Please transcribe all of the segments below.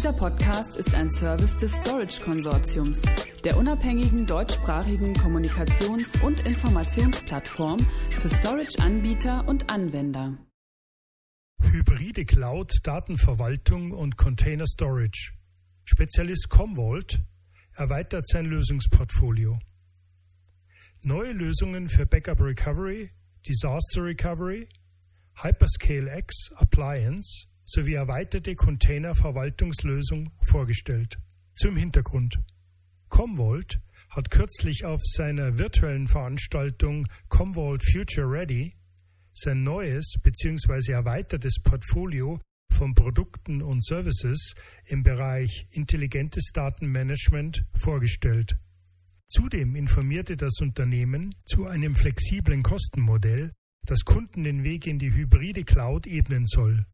Dieser Podcast ist ein Service des Storage Konsortiums, der unabhängigen deutschsprachigen Kommunikations- und Informationsplattform für Storage-Anbieter und Anwender. Hybride Cloud, Datenverwaltung und Container Storage. Spezialist Commvault erweitert sein Lösungsportfolio. Neue Lösungen für Backup Recovery, Disaster Recovery, Hyperscale X Appliance sowie erweiterte Container-Verwaltungslösung vorgestellt. Zum Hintergrund. Commvault hat kürzlich auf seiner virtuellen Veranstaltung Commvault Future Ready sein neues bzw. erweitertes Portfolio von Produkten und Services im Bereich intelligentes Datenmanagement vorgestellt. Zudem informierte das Unternehmen zu einem flexiblen Kostenmodell, das Kunden den Weg in die hybride Cloud ebnen soll.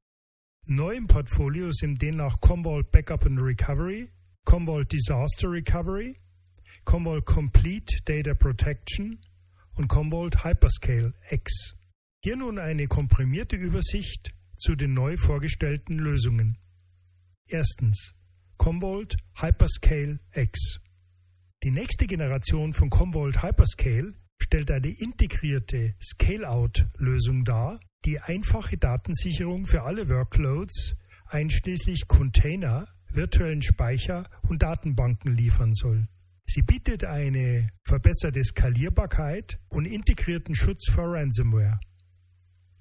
Neu im Portfolio sind demnach Commvault Backup and Recovery, Commvault Disaster Recovery, Commvault Complete Data Protection und Commvault Hyperscale X. Hier nun eine komprimierte Übersicht zu den neu vorgestellten Lösungen. Erstens Commvault Hyperscale X. Die nächste Generation von Commvault Hyperscale stellt eine integrierte Scale-out-Lösung dar, die einfache Datensicherung für alle Workloads einschließlich Container, virtuellen Speicher und Datenbanken liefern soll. Sie bietet eine verbesserte Skalierbarkeit und integrierten Schutz vor Ransomware.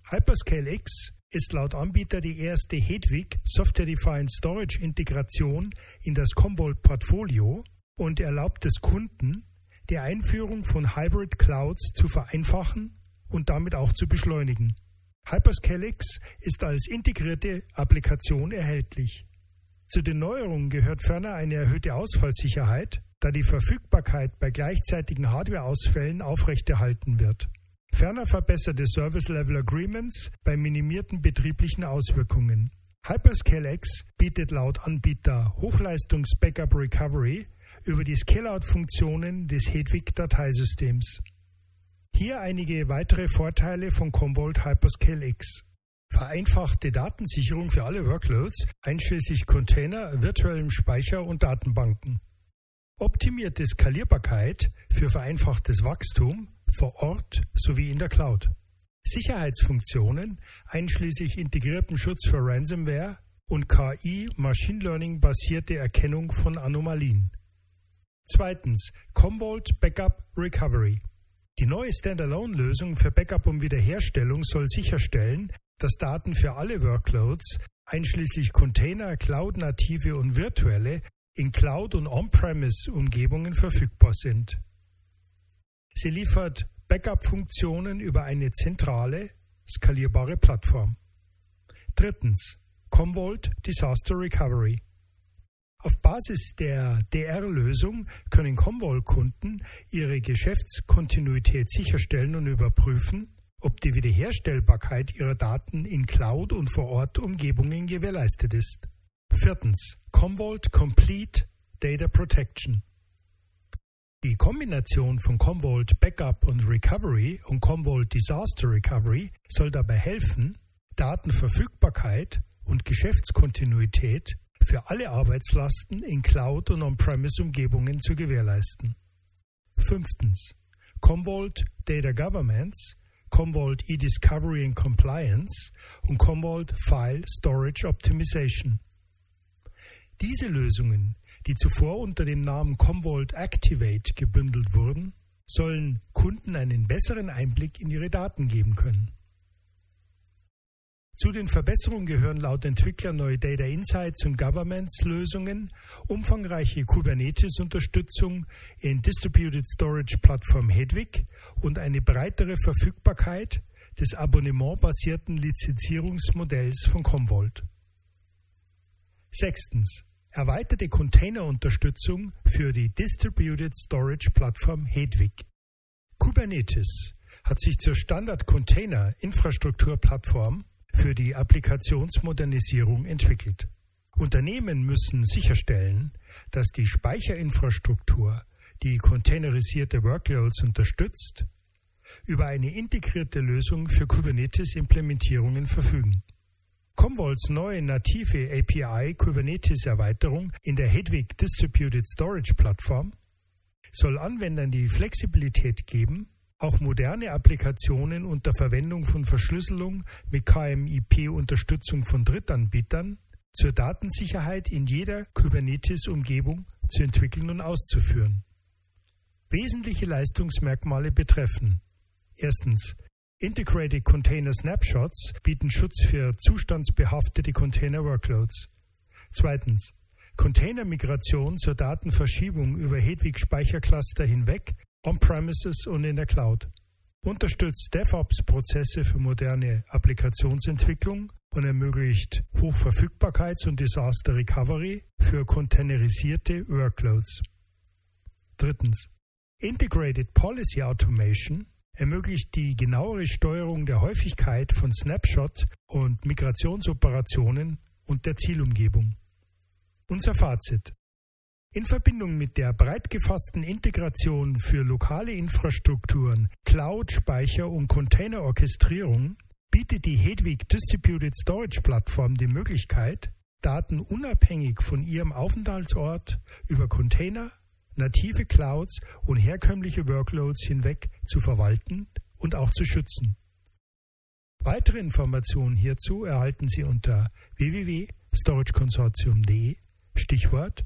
Hyperscale X ist laut Anbieter die erste Hedwig Software-Defined Storage Integration in das Commvault Portfolio und erlaubt es Kunden, die Einführung von Hybrid Clouds zu vereinfachen und damit auch zu beschleunigen. Hyperscalyx ist als integrierte Applikation erhältlich. Zu den Neuerungen gehört ferner eine erhöhte Ausfallsicherheit, da die Verfügbarkeit bei gleichzeitigen Hardwareausfällen aufrechterhalten wird. Ferner verbesserte Service Level Agreements bei minimierten betrieblichen Auswirkungen. Hyperscale-X bietet laut Anbieter Hochleistungs-Backup Recovery über die Scale-Out-Funktionen des Hedwig-Dateisystems. Hier einige weitere Vorteile von Commvault Hyperscale X. Vereinfachte Datensicherung für alle Workloads, einschließlich Container, virtuellem Speicher und Datenbanken. Optimierte Skalierbarkeit für vereinfachtes Wachstum vor Ort sowie in der Cloud. Sicherheitsfunktionen, einschließlich integriertem Schutz für Ransomware und KI Machine Learning basierte Erkennung von Anomalien. Zweitens, Commvault Backup Recovery. Die neue Standalone-Lösung für Backup und Wiederherstellung soll sicherstellen, dass Daten für alle Workloads, einschließlich Container, Cloud-native und virtuelle, in Cloud- und On-Premise-Umgebungen verfügbar sind. Sie liefert Backup-Funktionen über eine zentrale, skalierbare Plattform. Drittens, Commvault Disaster Recovery. Auf Basis der DR-Lösung können Commvault-Kunden ihre Geschäftskontinuität sicherstellen und überprüfen, ob die Wiederherstellbarkeit ihrer Daten in Cloud- und Vor-Ort-Umgebungen gewährleistet ist. Viertens. Commvault Complete Data Protection. Die Kombination von Commvault Backup und Recovery und Commvault Disaster Recovery soll dabei helfen, Datenverfügbarkeit und Geschäftskontinuität für alle Arbeitslasten in Cloud- und On-Premise-Umgebungen zu gewährleisten. Fünftens. Commvault Data Governance, Commvault eDiscovery and Compliance und Commvault File Storage Optimization. Diese Lösungen, die zuvor unter dem Namen Commvault Activate gebündelt wurden, sollen Kunden einen besseren Einblick in ihre Daten geben können. Zu den Verbesserungen gehören laut Entwickler neue Data Insights und Governance Lösungen, umfangreiche Kubernetes-Unterstützung in Distributed Storage Plattform Hedwig und eine breitere Verfügbarkeit des abonnementbasierten Lizenzierungsmodells von Commvault. Sechstens. Erweiterte Containerunterstützung für die Distributed Storage Plattform Hedwig. Kubernetes hat sich zur Standard-Container-Infrastrukturplattform für die Applikationsmodernisierung entwickelt. Unternehmen müssen sicherstellen, dass die Speicherinfrastruktur, die containerisierte Workloads unterstützt, über eine integrierte Lösung für Kubernetes-Implementierungen verfügen. Commvaults neue native API Kubernetes Erweiterung in der Hedwig Distributed Storage Plattform soll Anwendern die Flexibilität geben, auch moderne Applikationen unter Verwendung von Verschlüsselung mit KMIP-Unterstützung von Drittanbietern zur Datensicherheit in jeder Kubernetes-Umgebung zu entwickeln und auszuführen. Wesentliche Leistungsmerkmale betreffen erstens Integrated Container Snapshots bieten Schutz für zustandsbehaftete Container Workloads. Zweitens Container-Migration zur Datenverschiebung über Hedwig-Speichercluster hinweg, on-premises und in der Cloud. Unterstützt DevOps-Prozesse für moderne Applikationsentwicklung und ermöglicht Hochverfügbarkeits- und Disaster Recovery für containerisierte Workloads. Drittens. Integrated Policy Automation ermöglicht die genauere Steuerung der Häufigkeit von Snapshot und Migrationsoperationen und der Zielumgebung. Unser Fazit. In Verbindung mit der breit gefassten Integration für lokale Infrastrukturen, Cloud, Speicher und Containerorchestrierung bietet die Hedwig Distributed Storage Plattform die Möglichkeit, Daten unabhängig von ihrem Aufenthaltsort über Container, native Clouds und herkömmliche Workloads hinweg zu verwalten und auch zu schützen. Weitere Informationen hierzu erhalten Sie unter www.storageconsortium.de Stichwort